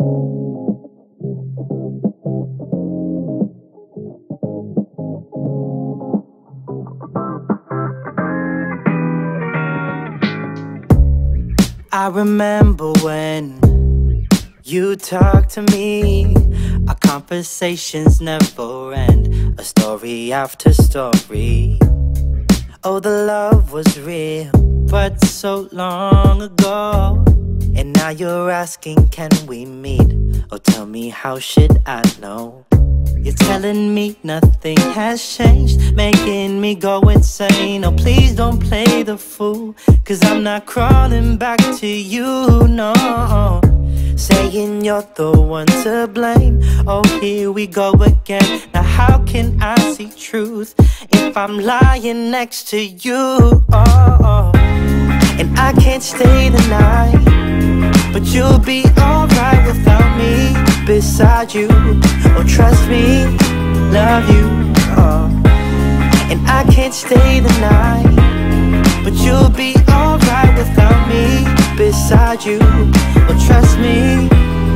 I remember when you talked to me. Our conversations never end, a story after story. Oh, the love was real, but so long ago. And now you're asking, can we meet? Oh, tell me, how should I know? You're telling me nothing has changed, making me go insane. Oh, please don't play the fool, cause I'm not crawling back to you, no. Saying you're the one to blame. Oh, here we go again. Now, how can I see truth if I'm lying next to you? Oh, oh. and I can't stay the night, but you'll be alright without me beside you. Oh, trust me, love you. Oh. And I can't stay the night, but you'll be alright without me beside you. Oh, trust me,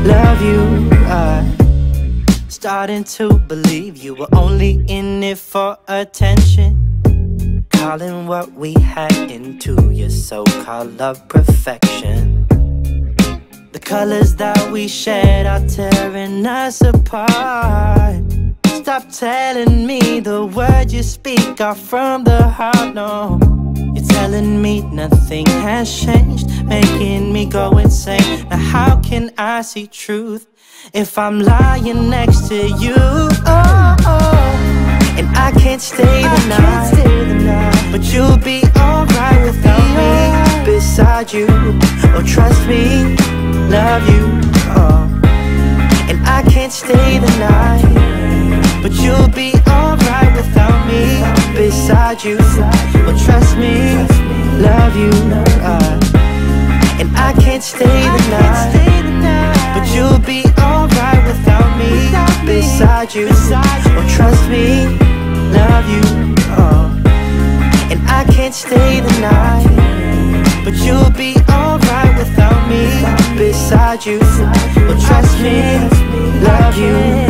love you. I'm starting to believe you were only in it for attention. Calling what we had into your so-called love perfection. Colors that we shared are tearing us apart. Stop telling me the words you speak are from the heart. No, you're telling me nothing has changed, making me go insane. Now, how can I see truth if I'm lying next to you? Oh, oh. and I can't stay the, night, stay the night, but you'll be alright without me beside you. Oh, trust me love you. Oh. And I can't stay the night, but you'll be alright without me beside you. Well, trust me, love you. Uh. And I can't stay the night, but you'll be alright without me beside you. Well, trust me, love you. Oh. And I can't stay the night, but you'll be alright without me beside you. Well, trust me, love you.